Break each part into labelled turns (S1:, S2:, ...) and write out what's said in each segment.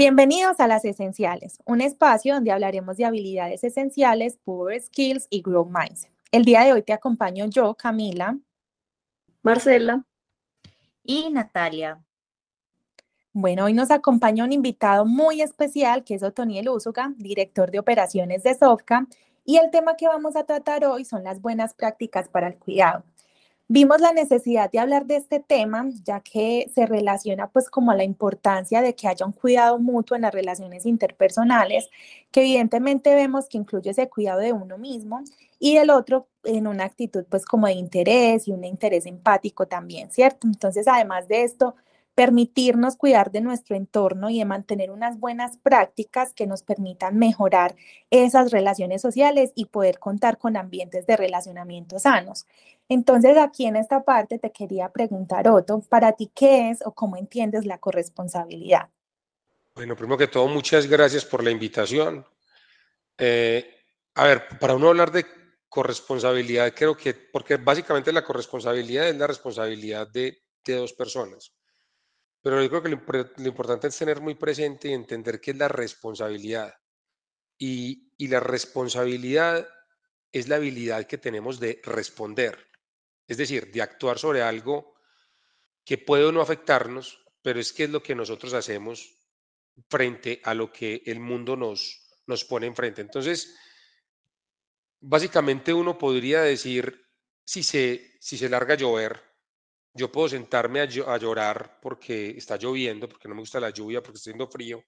S1: Bienvenidos a Las Esenciales, un espacio donde hablaremos de habilidades esenciales, Power Skills y Grow Mindset. El día de hoy te acompaño yo, Camila,
S2: Marcela
S3: y Natalia.
S1: Bueno, hoy nos acompaña un invitado muy especial que es Otoniel Úsuga, director de operaciones de Sofca, y el tema que vamos a tratar hoy son las buenas prácticas para el cuidado. Vimos la necesidad de hablar de este tema, ya que se relaciona pues como a la importancia de que haya un cuidado mutuo en las relaciones interpersonales, que evidentemente vemos que incluye ese cuidado de uno mismo y del otro en una actitud pues como de interés y un interés empático también, ¿cierto? Entonces, además de esto, permitirnos cuidar de nuestro entorno y de mantener unas buenas prácticas que nos permitan mejorar esas relaciones sociales y poder contar con ambientes de relacionamiento sanos. Entonces, aquí en esta parte te quería preguntar, Otto, para ti, ¿qué es o cómo entiendes la corresponsabilidad?
S4: Bueno, primero que todo, muchas gracias por la invitación. Eh, a ver, para uno hablar de corresponsabilidad, creo que, porque básicamente la corresponsabilidad es la responsabilidad de, de dos personas. Pero yo creo que lo, importante es tener muy presente y entender qué es la responsabilidad. Y, y la responsabilidad es la habilidad que tenemos de responder, es decir, de actuar sobre algo que puede o no afectarnos, pero es que es lo que nosotros hacemos frente a lo que el mundo nos, nos pone enfrente. Entonces, básicamente uno podría decir, si se, si se larga a llover, yo puedo sentarme a, llorar porque está lloviendo, porque no me gusta la lluvia, porque está haciendo frío,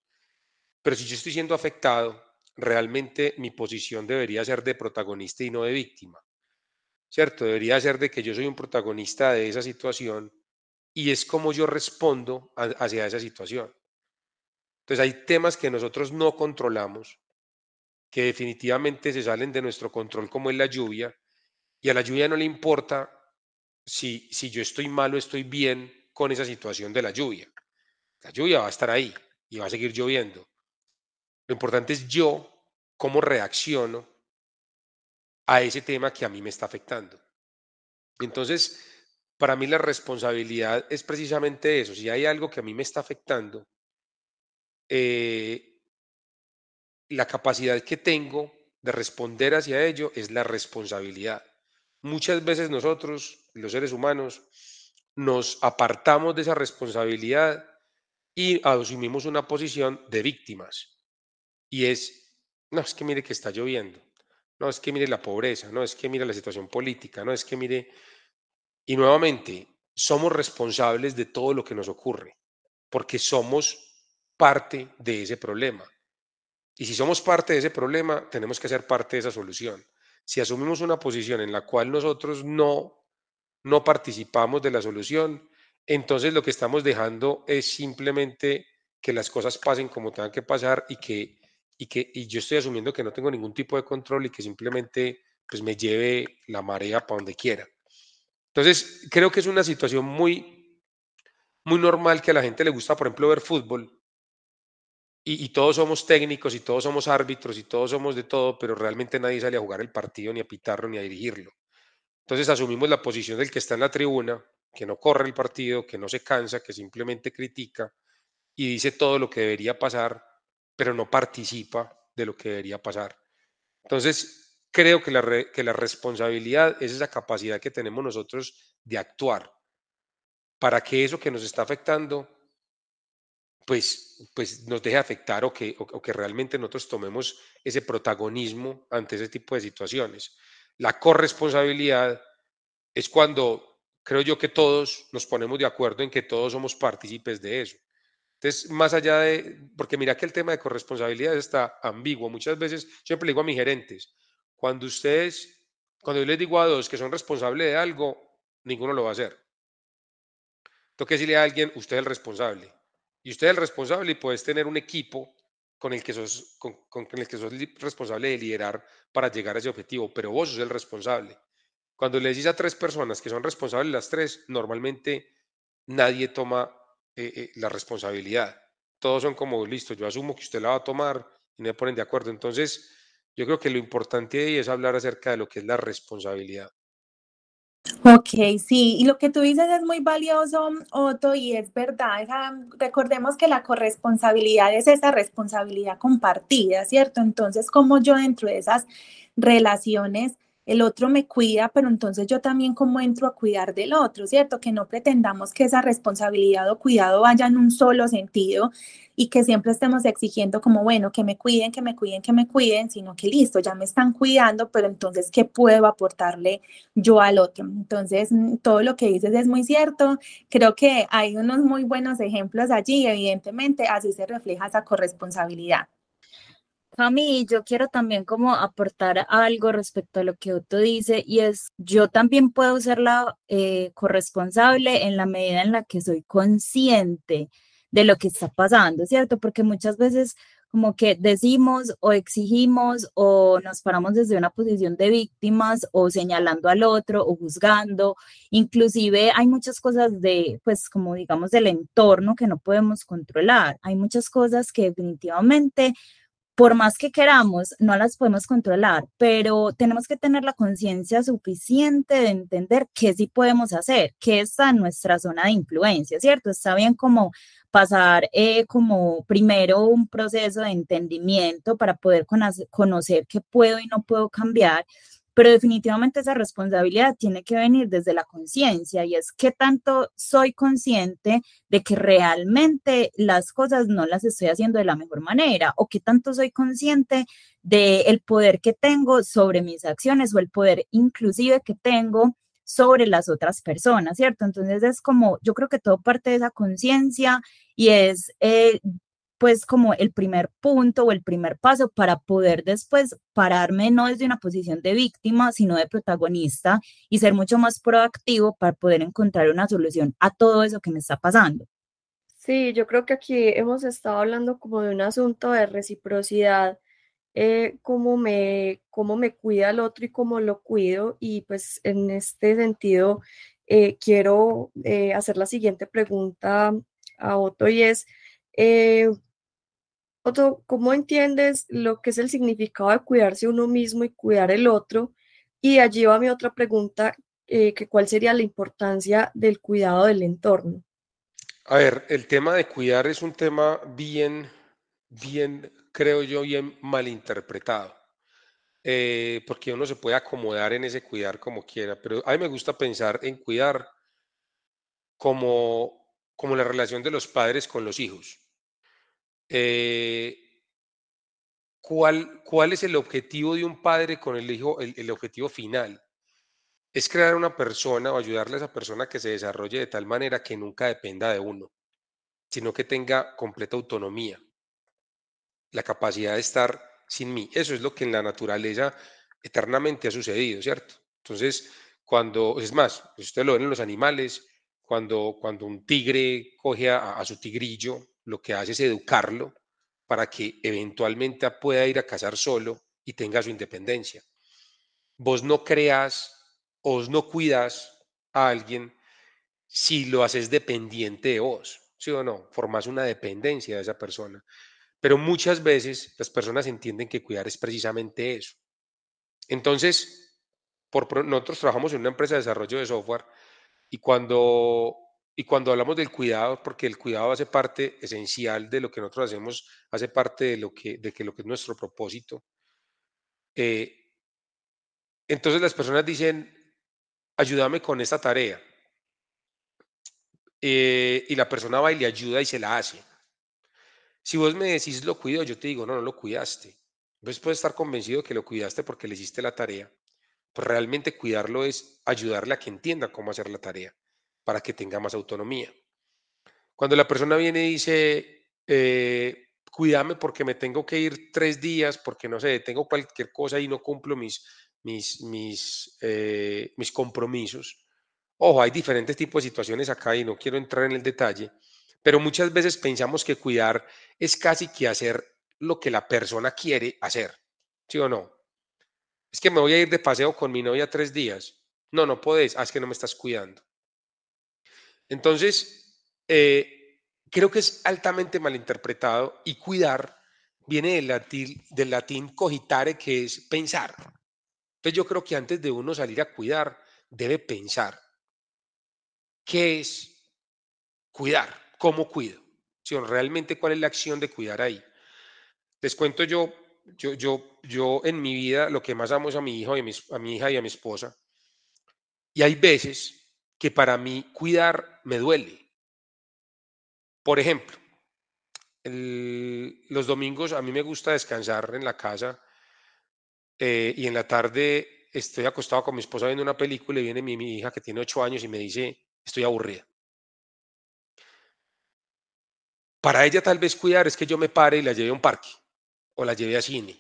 S4: pero si yo estoy siendo afectado, realmente mi posición debería ser de protagonista y no de víctima. ¿Cierto? Debería ser de que yo soy un protagonista de esa situación y es como yo respondo hacia esa situación. Entonces hay temas que nosotros no controlamos, que definitivamente se salen de nuestro control, como es la lluvia, y a la lluvia no le importa si, yo estoy mal o estoy bien con esa situación de la lluvia. La lluvia va a estar ahí y va a seguir lloviendo. Lo importante es yo cómo reacciono a ese tema que a mí me está afectando. Entonces, para mí la responsabilidad es precisamente eso. Si hay algo que a mí me está afectando, eh, la capacidad que tengo de responder hacia ello es la responsabilidad. Muchas veces nosotros los seres humanos, nos apartamos de esa responsabilidad y asumimos una posición de víctimas. Y es, no, es que mire que está lloviendo, no, es que mire la pobreza, no, es que mire la situación política, no, es que mire... Y nuevamente, somos responsables de todo lo que nos ocurre, porque somos parte de ese problema. Y si somos parte de ese problema, tenemos que ser parte de esa solución. Si asumimos una posición en la cual nosotros no no participamos de la solución, entonces lo que estamos dejando es simplemente que las cosas pasen como tengan que pasar y que, y que y yo estoy asumiendo que no tengo ningún tipo de control y que simplemente pues me lleve la marea para donde quiera. Entonces, creo que es una situación muy, muy normal que a la gente le gusta, por ejemplo, ver fútbol y, todos somos técnicos y todos somos árbitros y todos somos de todo, pero realmente nadie sale a jugar el partido, ni a pitarlo, ni a dirigirlo. Entonces asumimos la posición del que está en la tribuna, que no corre el partido, que no se cansa, que simplemente critica y dice todo lo que debería pasar, pero no participa de lo que debería pasar. Entonces, creo que la, que la responsabilidad es esa capacidad que tenemos nosotros de actuar para que eso que nos está afectando, pues, pues nos deje afectar o que, o que realmente nosotros tomemos ese protagonismo ante ese tipo de situaciones. La corresponsabilidad es cuando creo yo que todos nos ponemos de acuerdo en que todos somos partícipes de eso. Entonces, más allá de, porque mira que el tema de corresponsabilidad está ambiguo. Muchas veces, siempre le digo a mis gerentes, cuando ustedes, cuando yo les digo a dos que son responsables de algo, ninguno lo va a hacer. Tengo que decirle a alguien, usted es el responsable. Y usted es el responsable y puedes tener un equipo con el que sos, con, el que sos responsable de liderar para llegar a ese objetivo, pero vos sos el responsable. Cuando le decís a tres personas que son responsables las tres, normalmente nadie toma eh, eh, la responsabilidad. Todos son como, listo, yo asumo que usted la va a tomar y me ponen de acuerdo. Entonces, yo creo que lo importante ahí es hablar acerca de lo que es la responsabilidad.
S1: Ok, sí, y lo que tú dices es muy valioso, Otto, y es verdad. recordemos que la corresponsabilidad es esa responsabilidad compartida, ¿cierto? Entonces, como yo dentro de esas relaciones el otro me cuida, pero entonces yo también como entro a cuidar del otro, ¿cierto? Que no pretendamos que esa responsabilidad o cuidado vaya en un solo sentido y que siempre estemos exigiendo como, bueno, que me cuiden, que me cuiden, que me cuiden, sino que listo, ya me están cuidando, pero entonces, ¿qué puedo aportarle yo al otro? Entonces, mm, todo lo que dices es muy cierto. Creo que hay unos muy buenos ejemplos allí, evidentemente, así se refleja esa corresponsabilidad.
S3: Cami, yo quiero también como aportar algo respecto a lo que Otto dice y es, yo también puedo ser la eh, corresponsable en la medida en la que soy consciente de lo que está pasando, ¿cierto? Porque muchas veces como que decimos o exigimos o nos paramos desde una posición de víctimas o señalando al otro o juzgando. Inclusive hay muchas cosas de, pues como digamos, del entorno que no podemos controlar. Hay muchas cosas que definitivamente por más que queramos, no las podemos controlar, pero tenemos que tener la conciencia suficiente de entender qué sí podemos hacer, qué está en nuestra zona de influencia, ¿cierto? Está bien como pasar eh, como primero un proceso de entendimiento para poder conocer qué puedo y no puedo cambiar, pero definitivamente esa responsabilidad tiene que venir desde la conciencia y es que tanto soy consciente de que realmente las cosas no las estoy haciendo de la mejor manera o que tanto soy consciente del el poder que tengo sobre mis acciones o el poder inclusive que tengo sobre las otras personas, ¿cierto? Entonces es como, yo creo que todo parte de esa conciencia y es eh, pues como el primer punto o el primer paso para poder después pararme no desde una posición de víctima, sino de protagonista y ser mucho más proactivo para poder encontrar una solución a todo eso que me está pasando.
S2: Sí, yo creo que aquí hemos estado hablando como de un asunto de reciprocidad, eh, cómo, me, cómo me cuida el otro y cómo lo cuido. Y pues en este sentido, eh, quiero eh, hacer la siguiente pregunta a Otto y es, otro, ¿cómo entiendes lo que es el significado de cuidarse uno mismo y cuidar el otro? Y allí va mi otra pregunta, eh, que cuál sería la importancia del cuidado del entorno.
S4: A ver, el tema de cuidar es un tema bien, bien, creo yo, bien malinterpretado. Eh, porque uno se puede acomodar en ese cuidar como quiera, pero a mí me gusta pensar en cuidar como, como la relación de los padres con los hijos. Eh, ¿cuál, ¿Cuál es el objetivo de un padre con el hijo, el, objetivo final? Es crear una persona o ayudarle a esa persona que se desarrolle de tal manera que nunca dependa de uno, sino que tenga completa autonomía, la capacidad de estar sin mí. Eso es lo que en la naturaleza eternamente ha sucedido, ¿cierto? Entonces, cuando, es más, usted lo ven en los animales, cuando, cuando un tigre coge a su tigrillo lo que hace es educarlo para que eventualmente pueda ir a cazar solo y tenga su independencia. Vos no creas, o no cuidas a alguien si lo haces dependiente de vos, ¿sí o no? Formas una dependencia de esa persona. Pero muchas veces las personas entienden que cuidar es precisamente eso. Entonces, por, nosotros trabajamos en una empresa de desarrollo de software y cuando y cuando hablamos del cuidado, porque el cuidado hace parte esencial de lo que nosotros hacemos, hace parte de lo que, de que lo que es nuestro propósito. Eh, entonces las personas dicen, ayúdame con esta tarea. Eh, y la persona va y le ayuda y se la hace. Si vos me decís lo cuido, yo te digo, no, no lo cuidaste. Entonces puedes estar convencido que lo cuidaste porque le hiciste la tarea. Pues realmente cuidarlo es ayudarle a que entienda cómo hacer la tarea para que tenga más autonomía. Cuando la persona viene y dice, eh, cuídame porque me tengo que ir tres días, porque no sé, tengo cualquier cosa y no cumplo mis, mis, eh, mis compromisos. Ojo, hay diferentes tipos de situaciones acá y no quiero entrar en el detalle, pero muchas veces pensamos que cuidar es casi que hacer lo que la persona quiere hacer, ¿sí o no? Es que me voy a ir de paseo con mi novia tres días. No, no haz ah, que no me estás cuidando. Entonces, eh, creo que es altamente malinterpretado y cuidar viene del latín, del latín cogitare, que es pensar. Entonces yo creo que antes de uno salir a cuidar, debe pensar qué es cuidar, cómo cuido, realmente cuál es la acción de cuidar ahí. Les cuento yo, yo, yo, yo en mi vida lo que más amo es a mi hijo y a a mi hija y a mi esposa. Y hay veces que para mí cuidar me duele. Por ejemplo, los domingos a mí me gusta descansar en la casa eh, y en la tarde estoy acostado con mi esposa viendo una película y viene mi, mi hija que tiene ocho años y me dice, estoy aburrida. Para ella tal vez cuidar es que yo me pare y la lleve a un parque, o la lleve a cine,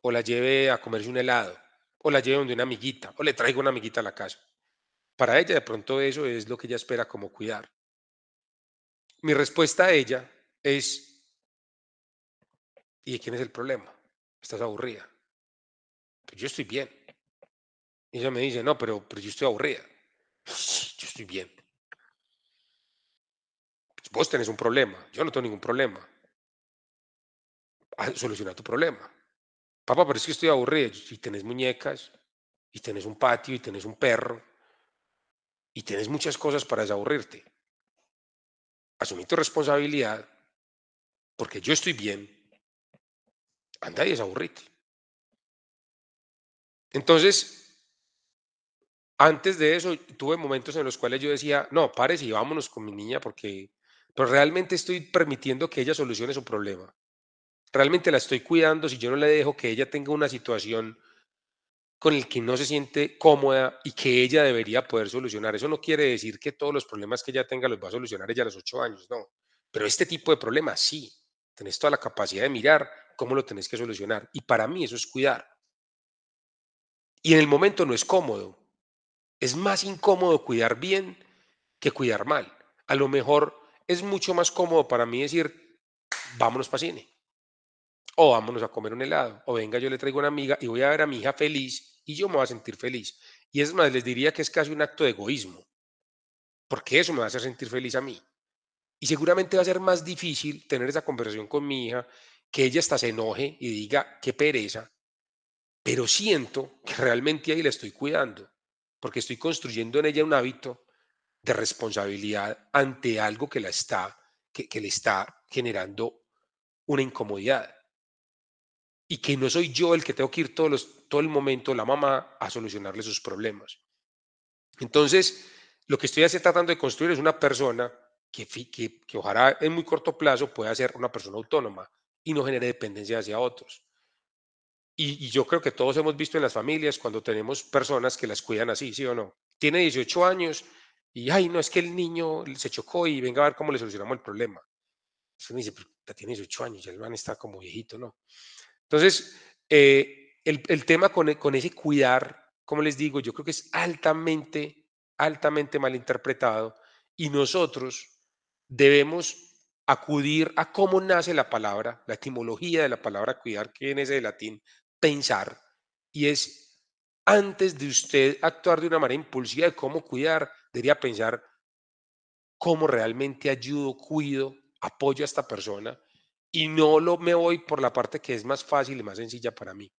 S4: o la lleve a comerse un helado, o la lleve donde una amiguita, o le traigo una amiguita a la casa. Para ella de pronto eso es lo que ella espera como cuidar. Mi respuesta a ella es, ¿y quién es el problema? Estás aburrida. Pues yo estoy bien. Y ella me dice, no, pero, pero yo estoy aburrida. Yo estoy bien. Pues vos tenés un problema, yo no tengo ningún problema. Ah, soluciona tu problema. Papá, pero es que estoy aburrido. Y tenés muñecas, y tenés un patio, y tenés un perro, y tenés muchas cosas para desaburrirte. Asumí tu responsabilidad, porque yo estoy bien. Anda y desaburrite. Entonces, antes de eso, tuve momentos en los cuales yo decía, no, pares y vámonos con mi niña porque pero realmente estoy permitiendo que ella solucione su problema. Realmente la estoy cuidando si yo no le dejo que ella tenga una situación con el que no se siente cómoda y que ella debería poder solucionar. Eso no quiere decir que todos los problemas que ella tenga los va a solucionar ella a los ocho años, no. Pero este tipo de problemas sí. Tenés toda la capacidad de mirar cómo lo tenés que solucionar. Y para mí eso es cuidar. Y en el momento no es cómodo. Es más incómodo cuidar bien que cuidar mal. A lo mejor es mucho más cómodo para mí decir, vámonos para cine. O vámonos a comer un helado. O venga, yo le traigo una amiga y voy a ver a mi hija feliz y yo me voy a sentir feliz. Y es más, les diría que es casi un acto de egoísmo. Porque eso me va a hacer sentir feliz a mí. Y seguramente va a ser más difícil tener esa conversación con mi hija, que ella hasta se enoje y diga, qué pereza. Pero siento que realmente ahí la estoy cuidando, porque estoy construyendo en ella un hábito de responsabilidad ante algo que, la está, que, le está generando una incomodidad. Y que no soy yo el que tengo que ir todos los, todo el momento, la mamá, a solucionarle sus problemas. Entonces, lo que estoy tratando de construir es una persona que, que, que, ojalá en muy corto plazo pueda ser una persona autónoma y no genere dependencia hacia otros. Y, y, yo creo que todos hemos visto en las familias cuando tenemos personas que las cuidan así, ¿sí o no? Tiene 18 años y, ay, no, es que el niño se chocó y venga a ver cómo le solucionamos el problema. Entonces me dice, pero ya tiene 18 años, ya el man está como viejito, ¿no? Entonces, eh, el, tema con, ese cuidar, como les digo, yo creo que es altamente, altamente mal interpretado y nosotros debemos acudir a cómo nace la palabra, la etimología de la palabra cuidar, que viene ese latín, pensar, y es antes de usted actuar de una manera impulsiva de cómo cuidar, debería pensar cómo realmente ayudo, cuido, apoyo a esta persona y no lo me voy por la parte que es más fácil y más sencilla para mí.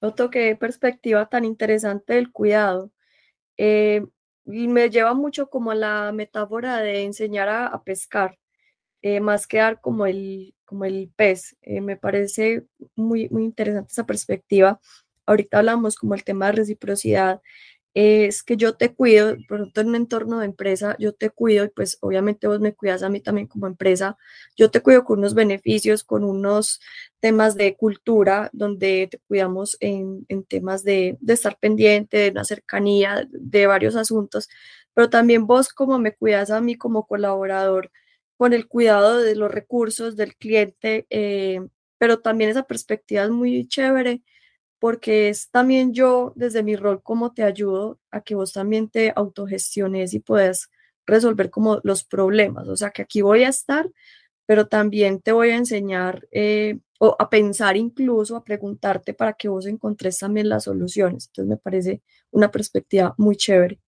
S2: Otro qué perspectiva tan interesante del cuidado. Eh, y me lleva mucho como a la metáfora de enseñar a, pescar, eh, más que dar como el, como el pez. Eh, me parece muy, muy interesante esa perspectiva. Ahorita hablamos como el tema de reciprocidad es que yo te cuido, por ejemplo, en un entorno de empresa, yo te cuido y pues obviamente vos me cuidas a mí también como empresa, yo te cuido con unos beneficios, con unos temas de cultura, donde te cuidamos en, temas de, de, estar pendiente, de una cercanía, de varios asuntos, pero también vos como me cuidas a mí como colaborador, con el cuidado de los recursos del cliente, eh, pero también esa perspectiva es muy chévere porque es también yo, desde mi rol, como te ayudo a que vos también te autogestiones y puedas resolver como los problemas. O sea, que aquí voy a estar, pero también te voy a enseñar eh, o a pensar incluso, a preguntarte para que vos encontres también las soluciones. Entonces me parece una perspectiva muy chévere.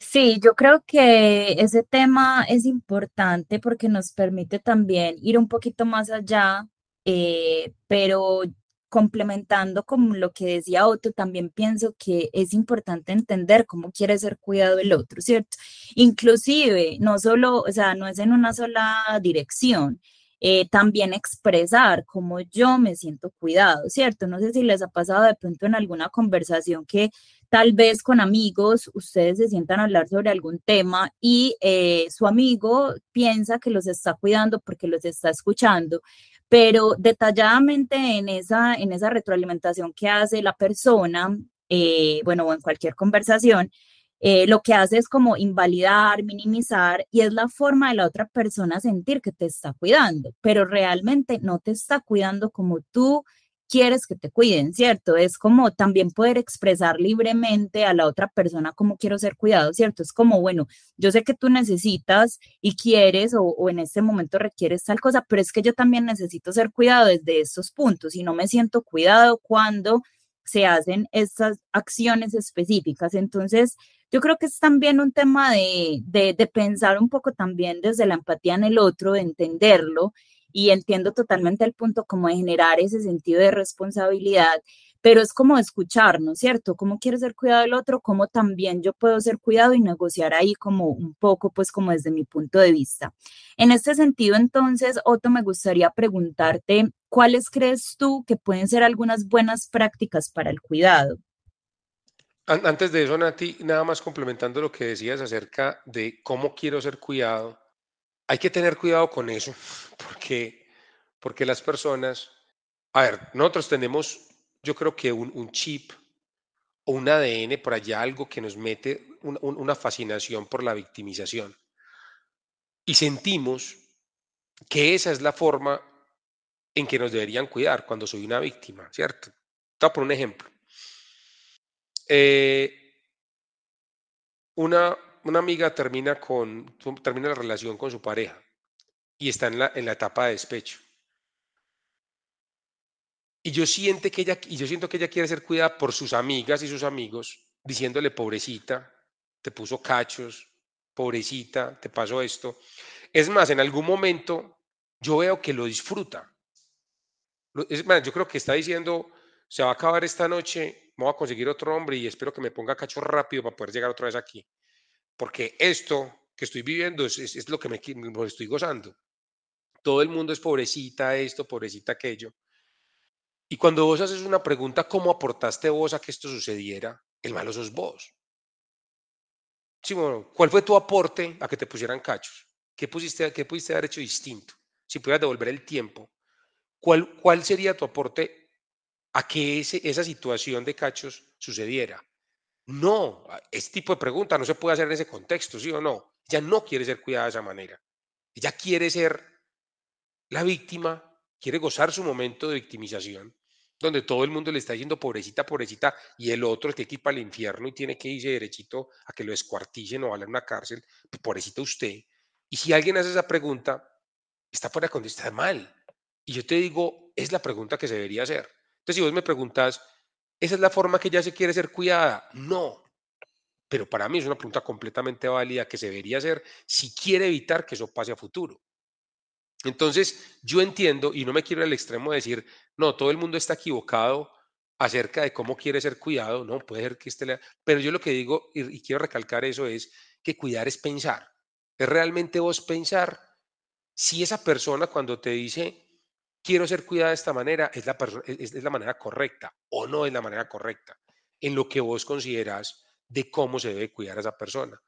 S3: Sí, yo creo que ese tema es importante porque nos permite también ir un poquito más allá, eh, pero complementando con lo que decía Otto, también pienso que es importante entender cómo quiere ser cuidado el otro, ¿cierto? Inclusive, no solo, o sea, no es en una sola dirección. Eh, también expresar cómo yo me siento cuidado, ¿cierto? No sé si les ha pasado de pronto en alguna conversación que tal vez con amigos ustedes se sientan a hablar sobre algún tema y eh, su amigo piensa que los está cuidando porque los está escuchando, pero detalladamente en esa, en esa retroalimentación que hace la persona, eh, bueno, o en cualquier conversación, eh, lo que hace es como invalidar, minimizar y es la forma de la otra persona sentir que te está cuidando, pero realmente no te está cuidando como tú quieres que te cuiden, ¿cierto? Es como también poder expresar libremente a la otra persona cómo quiero ser cuidado, ¿cierto? Es como, bueno, yo sé que tú necesitas y quieres o, en este momento requieres tal cosa, pero es que yo también necesito ser cuidado desde estos puntos y no me siento cuidado cuando se hacen estas acciones específicas. Entonces, yo creo que es también un tema de, de, de pensar un poco también desde la empatía en el otro, de entenderlo y entiendo totalmente el punto como de generar ese sentido de responsabilidad, pero es como escucharnos, ¿cierto? ¿Cómo quiere ser cuidado del otro? ¿Cómo también yo puedo ser cuidado y negociar ahí como un poco, pues como desde mi punto de vista? En este sentido, entonces, Otto, me gustaría preguntarte, ¿cuáles crees tú que pueden ser algunas buenas prácticas para el cuidado?
S4: Antes de eso, Nati, nada más complementando lo que decías acerca de cómo quiero ser cuidado, hay que tener cuidado con eso, porque, porque las personas, a ver, nosotros tenemos, yo creo que un, chip o un ADN por allá, algo que nos mete una fascinación por la victimización. Y sentimos que esa es la forma en que nos deberían cuidar cuando soy una víctima, ¿cierto? Te poner un ejemplo. Eh, una, una amiga termina, con, termina la relación con su pareja y está en la, en la etapa de despecho. Y yo, siento que ella, y yo siento que ella quiere ser cuidada por sus amigas y sus amigos, diciéndole, pobrecita, te puso cachos, pobrecita, te pasó esto. Es más, en algún momento yo veo que lo disfruta. Es más, yo creo que está diciendo, se va a acabar esta noche, voy a conseguir otro hombre y espero que me ponga cachos rápido para poder llegar otra vez aquí porque esto que estoy viviendo es, lo que me, estoy gozando. Todo el mundo es pobrecita esto, pobrecita aquello. Y cuando vos haces una pregunta, ¿cómo aportaste vos a que esto sucediera? El malo sos vos. Sí, bueno, ¿cuál fue tu aporte a que te pusieran cachos? ¿Qué, pusiste, qué pudiste haber hecho distinto? Si pudieras devolver el tiempo, ¿cuál, cuál sería tu aporte a que esa situación de cachos sucediera? No, este tipo de pregunta no se puede hacer en ese contexto, ¿sí o no? Ella no quiere ser cuidada de esa manera. Ella quiere ser la víctima, quiere gozar su momento de victimización, donde todo el mundo le está diciendo pobrecita, pobrecita, y el otro es que equipa al infierno y tiene que irse derechito a que lo descuarticen o a una cárcel, pues pobrecita usted. Y si alguien hace esa pregunta, está fuera de contexto, está mal. Y yo te digo, es la pregunta que se debería hacer. Entonces, si vos me preguntas, ¿Esa es la forma que ya se quiere ser cuidada? No. Pero para mí es una pregunta completamente válida que se debería hacer si quiere evitar que eso pase a futuro. Entonces, yo entiendo y no me quiero al extremo de decir, no, todo el mundo está equivocado acerca de cómo quiere ser cuidado, no, puede ser que esté... Pero yo lo que digo, y quiero recalcar eso, es que cuidar es pensar. Es realmente vos pensar si esa persona cuando te dice, quiero ser cuidada de esta manera, es la, es, la manera correcta o no es la manera correcta en lo que vos consideras de cómo se debe cuidar a esa persona.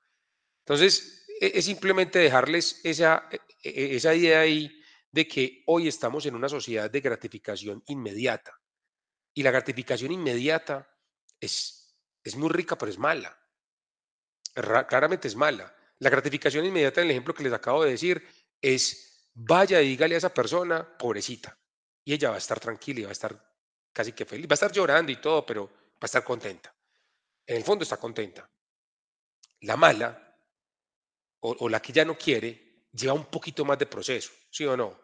S4: Entonces, e, es simplemente dejarles esa, e, e, esa idea ahí de que hoy estamos en una sociedad de gratificación inmediata. Y la gratificación inmediata es, es muy rica, pero es mala. Claramente es mala. La gratificación inmediata, en el ejemplo que les acabo de decir, es vaya y dígale a esa persona, pobrecita, y ella va a estar tranquila y va a estar casi que feliz, va a estar llorando y todo, pero va a estar contenta. En el fondo está contenta. La mala, o, la que ya no quiere, lleva un poquito más de proceso, ¿sí o no?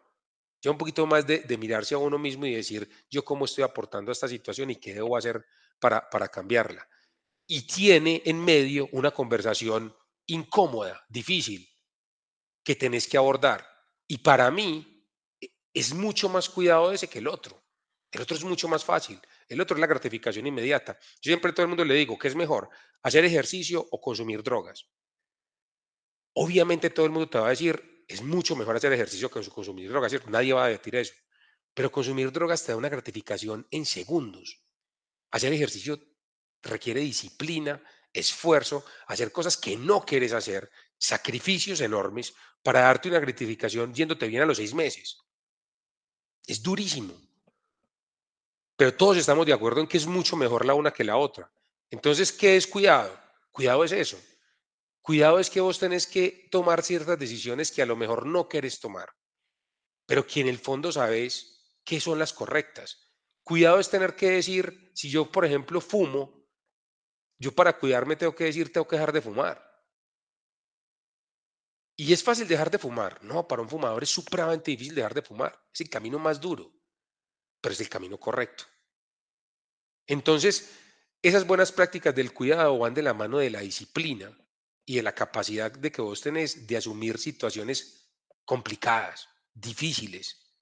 S4: Lleva un poquito más de, mirarse a uno mismo y decir, yo cómo estoy aportando a esta situación y qué debo hacer para, para cambiarla. Y tiene en medio una conversación incómoda, difícil, que tenés que abordar y para mí e, es mucho más cuidado ese que el otro. El otro es mucho más fácil. El otro es la gratificación inmediata. Yo siempre a todo el mundo le digo, ¿qué es mejor? ¿Hacer ejercicio o consumir drogas? Obviamente todo el mundo te va a decir, es mucho mejor hacer ejercicio que consumir drogas, ¿cierto? Nadie va a decir eso. Pero consumir drogas te da una gratificación en segundos. Hacer ejercicio requiere disciplina, esfuerzo, hacer cosas que no quieres hacer, sacrificios enormes para darte una gratificación yéndote bien a los seis meses. Es durísimo. Pero todos estamos de acuerdo en que es mucho mejor la una que la otra. Entonces, ¿qué es cuidado? Cuidado es eso. Cuidado es que vos tenés que tomar ciertas decisiones que a lo mejor no quieres tomar, pero que en el fondo sabes que son las correctas. Cuidado es tener que decir, si yo, por ejemplo, fumo, yo para cuidarme tengo que decir, tengo que dejar de fumar. Y es fácil dejar de fumar. No, para un fumador es supremamente difícil dejar de fumar. Es el camino más duro pero es el camino correcto. Entonces, esas buenas prácticas del cuidado van de la mano de la disciplina y de la capacidad de que vos tenés de asumir situaciones complicadas, difíciles.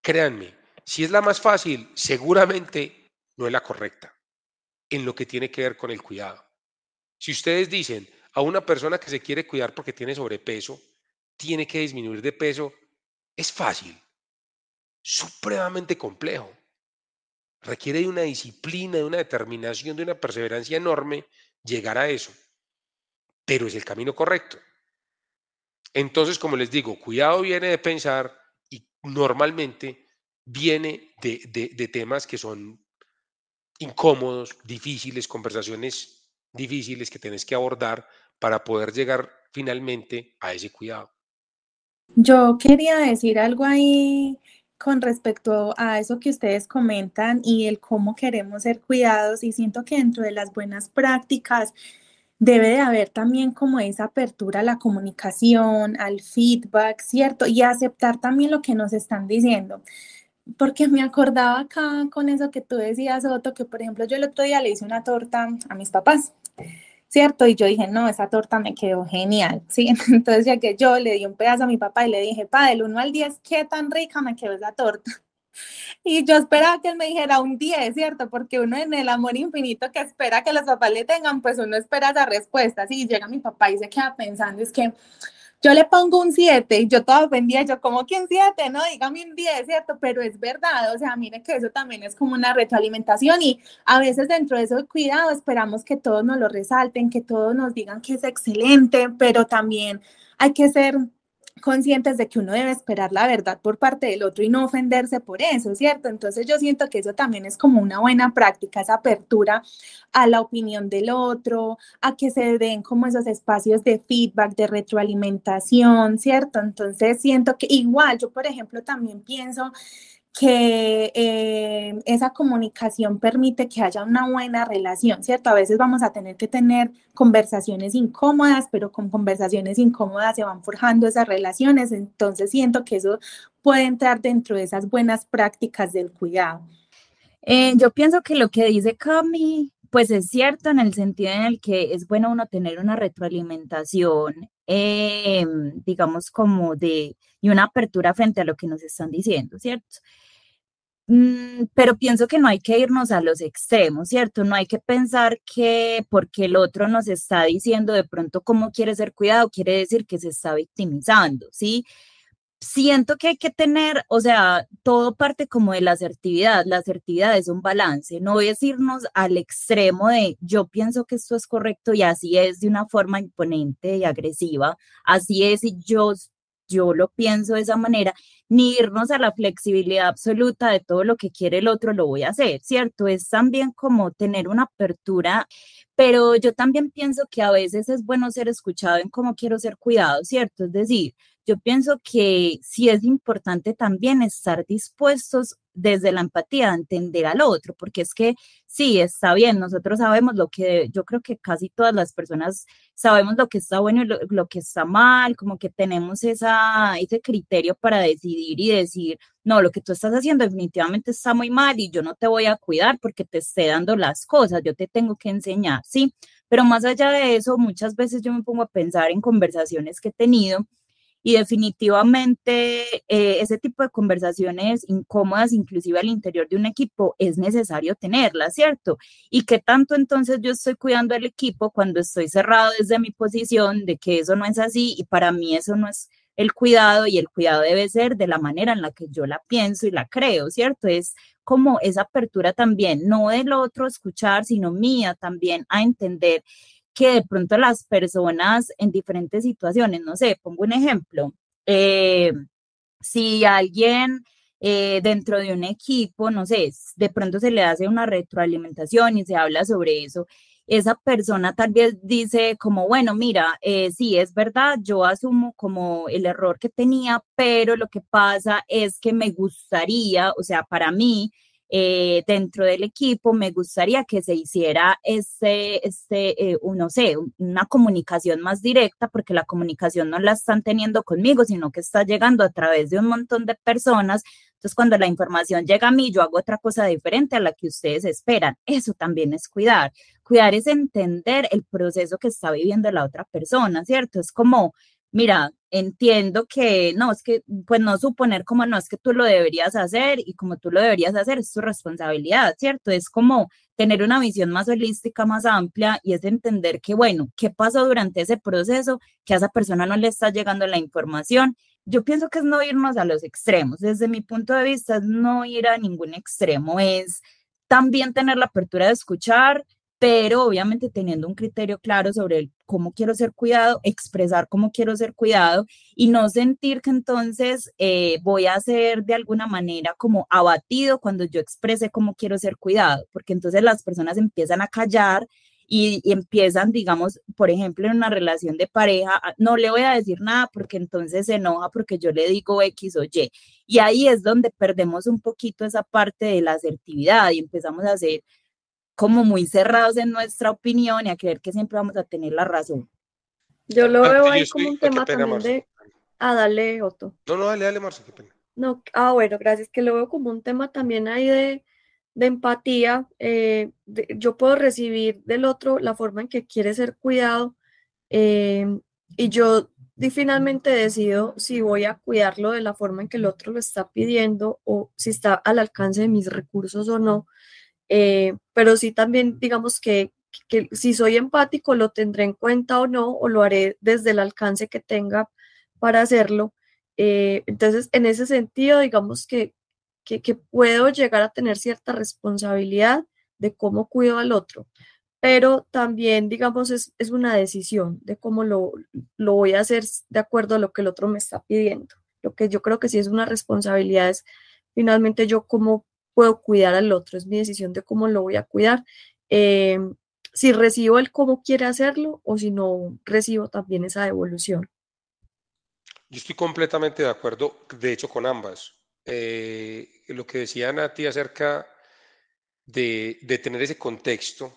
S4: Créanme, si es la más fácil, seguramente no es la correcta en lo que tiene que ver con el cuidado. Si ustedes dicen a una persona que se quiere cuidar porque tiene sobrepeso, tiene que disminuir de peso, es fácil supremamente complejo. Requiere de una disciplina, de una determinación, de una perseverancia enorme llegar a eso. Pero es el camino correcto. Entonces, como les digo, cuidado viene de pensar y normalmente viene de, temas que son incómodos, difíciles, conversaciones difíciles que tienes que abordar para poder llegar finalmente a ese cuidado.
S1: Yo quería decir algo ahí con respecto a eso que ustedes comentan y el cómo queremos ser cuidados y siento que dentro de las buenas prácticas debe de haber también como esa apertura a la comunicación, al feedback, ¿cierto? Y aceptar también lo que nos están diciendo. Porque me acordaba acá con eso que tú decías, Otto, que por ejemplo yo el otro día le hice una torta a mis papás. ¿cierto? Y yo dije, no, esa torta me quedó genial, ¿sí? Entonces ya que yo le di un pedazo a mi papá y le dije, pa, del 1 al 10, ¿qué tan rica me quedó esa torta? Y yo esperaba que él me dijera un 10, ¿cierto? Porque uno en el amor infinito que espera que los papás le tengan, pues uno espera esa respuesta. Sí, llega mi papá y se queda pensando, es que yo le pongo un 7 y yo toda ofendida, yo como que un 7, no, dígame un 10, ¿cierto? Pero es verdad, o sea, mire que eso también es como una retroalimentación y a veces dentro de eso cuidado esperamos que todos nos lo resalten, que todos nos digan que es excelente, pero también hay que ser conscientes de que uno debe esperar la verdad por parte del otro y no ofenderse por eso, ¿cierto? Entonces yo siento que eso también es como una buena práctica, esa apertura a la opinión del otro, a que se den como esos espacios de feedback, de retroalimentación, ¿cierto? Entonces siento que igual yo, por ejemplo, también pienso que eh, esa comunicación permite que haya una buena relación, ¿cierto? A veces vamos a tener que tener conversaciones incómodas, pero con conversaciones incómodas se van forjando esas relaciones, entonces siento que eso puede entrar dentro de esas buenas prácticas del cuidado.
S3: Eh, yo pienso que lo que dice Cami, pues es cierto en el sentido en el que es bueno uno tener una retroalimentación, eh, digamos, como de, y una apertura frente a lo que nos están diciendo, ¿cierto? Mm, pero pienso que no hay que irnos a los extremos, ¿cierto? No hay que pensar que porque el otro nos está diciendo de pronto cómo quiere ser cuidado, quiere decir que se está victimizando, ¿sí? Siento que hay que tener, o sea, todo parte como de la asertividad. La asertividad es un balance, no es irnos al extremo de yo pienso que esto es correcto y así es de una forma imponente y agresiva, así es y yo yo lo pienso de esa manera, ni irnos a la flexibilidad absoluta de todo lo que quiere el otro lo voy a hacer, ¿cierto? Es también como tener una apertura, pero yo también pienso que a veces es bueno ser escuchado en cómo quiero ser cuidado, ¿cierto? Es decir, yo pienso que sí es importante también estar dispuestos desde la empatía a entender al otro, porque es que sí, está bien, nosotros sabemos lo que, yo creo que casi todas las personas sabemos lo que está bueno y lo, que está mal, como que tenemos ese criterio para decidir y decir, no, lo que tú estás haciendo definitivamente está muy mal y yo no te voy a cuidar porque te esté dando las cosas, yo te tengo que enseñar, ¿sí? Pero más allá de eso, muchas veces yo me pongo a pensar en conversaciones que he tenido y definitivamente eh, ese tipo de conversaciones incómodas, inclusive al interior de un equipo, es necesario tenerlas, ¿cierto? Y que tanto entonces yo estoy cuidando al equipo cuando estoy cerrado desde mi posición de que eso no es así y para mí eso no es el cuidado y el cuidado debe ser de la manera en la que yo la pienso y la creo, ¿cierto? Es como esa apertura también, no del otro escuchar, sino mía también a entender que de pronto las personas en diferentes situaciones, no sé, pongo un ejemplo, eh, si alguien eh, dentro de un equipo, no sé, de pronto se le hace una retroalimentación y se habla sobre eso, esa persona tal vez dice como, bueno, mira, eh, sí, es verdad, yo asumo como el error que tenía, pero lo que pasa es que me gustaría, o sea, para mí, eh, dentro del equipo, me gustaría que se hiciera ese, este, eh, sé, una comunicación más directa, porque la comunicación no la están teniendo conmigo, sino que está llegando a través de un montón de personas. Entonces, cuando la información llega a mí, yo hago otra cosa diferente a la que ustedes esperan. Eso también es cuidar. Cuidar es entender el proceso que está viviendo la otra persona, ¿cierto? Es como, mira, entiendo que no, es que, pues no suponer como no es que tú lo deberías hacer y como tú lo deberías hacer es tu responsabilidad, ¿cierto? Es como tener una visión más holística, más amplia y es entender que, bueno, ¿qué pasó durante ese proceso? Que a esa persona no le está llegando la información. Yo pienso que es no irnos a los extremos. Desde mi punto de vista, es no ir a ningún extremo, es también tener la apertura de escuchar, pero obviamente teniendo un criterio claro sobre cómo quiero ser cuidado, expresar cómo quiero ser cuidado y no sentir que entonces eh, voy a ser de alguna manera como abatido cuando yo exprese cómo quiero ser cuidado, porque entonces las personas empiezan a callar y, y, empiezan, digamos, por ejemplo, en una relación de pareja, no le voy a decir nada porque entonces se enoja porque yo le digo X o Y. Y ahí es donde perdemos un poquito esa parte de la asertividad y empezamos a hacer como muy cerrados en nuestra opinión y a creer que siempre vamos a tener la razón.
S2: Yo lo veo ahí como un tema también de... Ah, dale, Otto.
S4: No, no, dale, dale, Marcia, qué pena.
S2: No, ah, bueno, gracias, que lo veo como un tema también ahí de, de empatía. Eh, yo puedo recibir del otro la forma en que quiere ser cuidado eh, y yo finalmente decido si voy a cuidarlo de la forma en que el otro lo está pidiendo o si está al alcance de mis recursos o no. Eh, pero sí también digamos que, si soy empático lo tendré en cuenta o no, o lo haré desde el alcance que tenga para hacerlo. Eh, entonces, en ese sentido, digamos que, que, que, puedo llegar a tener cierta responsabilidad de cómo cuido al otro, pero también, digamos, es, es una decisión de cómo lo, lo voy a hacer de acuerdo a lo que el otro me está pidiendo. Lo que yo creo que sí es una responsabilidad es finalmente yo cómo puedo cuidar al otro, es mi decisión de cómo lo voy a cuidar. Eh, si recibo el cómo quiere hacerlo o si no recibo también esa devolución.
S4: Yo estoy completamente de acuerdo, de hecho, con ambas. Eh, lo que decía Nati acerca de, de tener ese contexto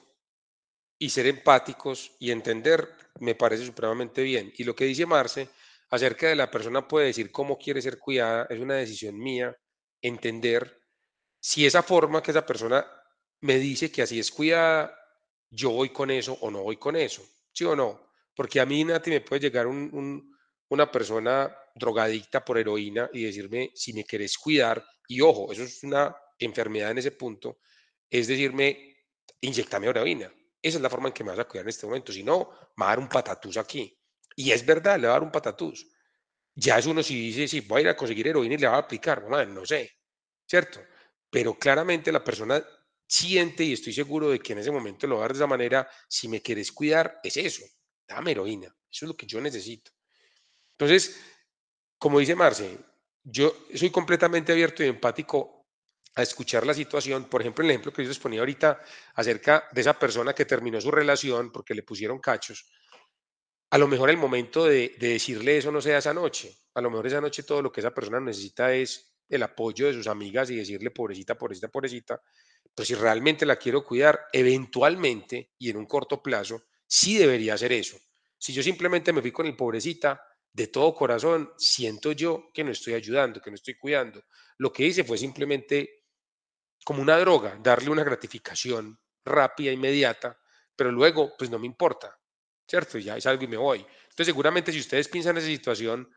S4: y ser empáticos y entender me parece supremamente bien. Y lo que dice Marce acerca de la persona puede decir cómo quiere ser cuidada, es una decisión mía, entender si esa forma que esa persona me dice que así es cuidada, yo voy con eso o no voy con eso, ¿sí o no? Porque a mí, Nati, me puede llegar una persona drogadicta por heroína y decirme, si me querés cuidar, y ojo, eso es una enfermedad en ese punto, es decirme, inyectame heroína. Esa es la forma en que me vas a cuidar en este momento. Si no, me va a dar un patatús aquí. Y es verdad, le va a dar un patatús. Ya es uno si dice, sí, voy a ir a conseguir heroína y le va a aplicar, no, no sé, ¿cierto? Pero claramente la persona siente y estoy seguro de que en ese momento lo va a dar de esa manera, si me quieres cuidar, es eso, dame heroína, eso es lo que yo necesito. Entonces, como dice Marce, yo soy completamente abierto y empático a escuchar la situación. Por ejemplo, el ejemplo que yo les ponía ahorita acerca de esa persona que terminó su relación porque le pusieron cachos. A lo mejor el momento de, de decirle eso no sea esa noche. A lo mejor esa noche todo lo que esa persona necesita es el apoyo de sus amigas y decirle pobrecita, pobrecita, pobrecita, pues si realmente la quiero cuidar, eventualmente y en un corto plazo, sí debería hacer eso. Si yo simplemente me fui con el pobrecita, de todo corazón, siento yo que no estoy ayudando, que no estoy cuidando. Lo que hice fue simplemente como una droga, darle una gratificación rápida, inmediata, pero luego, pues no me importa, ¿cierto? Ya es algo y me voy. Entonces, seguramente si ustedes piensan en esa situación,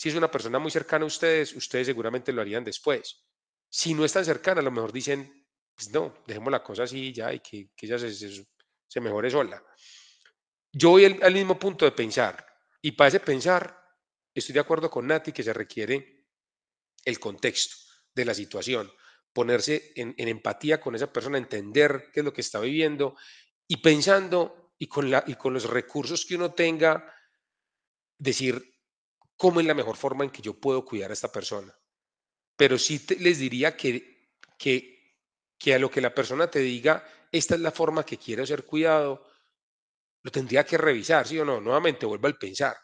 S4: Si es una persona muy cercana a ustedes, ustedes seguramente lo harían después. Si no es tan cercana, a lo mejor dicen, pues no, dejemos la cosa así ya y que, ella se, mejore sola. Yo voy al, mismo punto de pensar. Y para ese pensar, estoy de acuerdo con Nati que se requiere el contexto de la situación, ponerse en, empatía con esa persona, entender qué es lo que está viviendo y pensando y con, la, y con los recursos que uno tenga, decir cómo es la mejor forma en que yo puedo cuidar a esta persona. Pero sí les diría que, que, que a lo que la persona te diga, esta es la forma que quiero ser cuidado, lo tendría que revisar, ¿sí o no? Nuevamente vuelvo al pensar.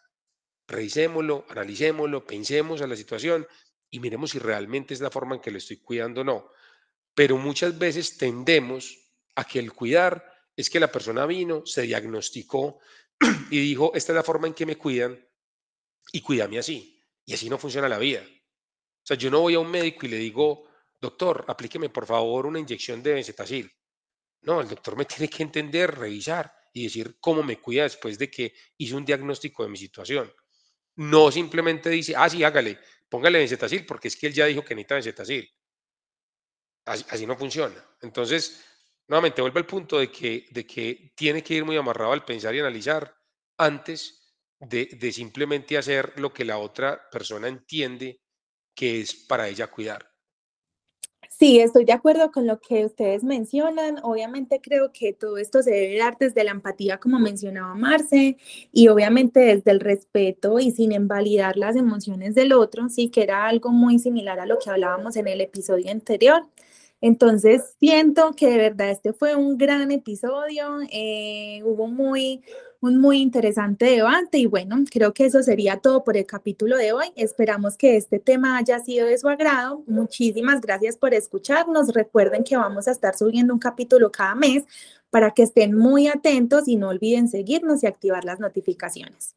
S4: Revisémoslo, analicémoslo, pensemos a la situación y miremos si realmente es la forma en que lo estoy cuidando o no. Pero muchas veces tendemos a que el cuidar es que la persona vino, se diagnosticó y dijo, esta es la forma en que me cuidan y cuídame así. Y así no funciona la vida. O sea, yo no voy a un médico y le digo, doctor, aplíqueme por favor una inyección de benzetacil. No, el doctor me tiene que entender, revisar y decir cómo me cuida después de que hizo un diagnóstico de mi situación. No simplemente dice, ah, sí, hágale, póngale benzetacil porque es que él ya dijo que necesita benzetacil. Así, así no funciona. Entonces, nuevamente vuelvo al punto de que, de que tiene que ir muy amarrado al pensar y analizar antes de, simplemente hacer lo que la otra persona entiende que es para ella cuidar.
S1: Sí, estoy de acuerdo con lo que ustedes mencionan. Obviamente creo que todo esto se debe dar desde la empatía, como mencionaba Marce, y obviamente desde el respeto y sin invalidar las emociones del otro, sí, que era algo muy similar a lo que hablábamos en el episodio anterior. Entonces, siento que de verdad este fue un gran episodio, eh, hubo muy, un muy interesante debate y bueno, creo que eso sería todo por el capítulo de hoy. Esperamos que este tema haya sido de su agrado. Muchísimas gracias por escucharnos. Recuerden que vamos a estar subiendo un capítulo cada mes para que estén muy atentos y no olviden seguirnos y activar las notificaciones.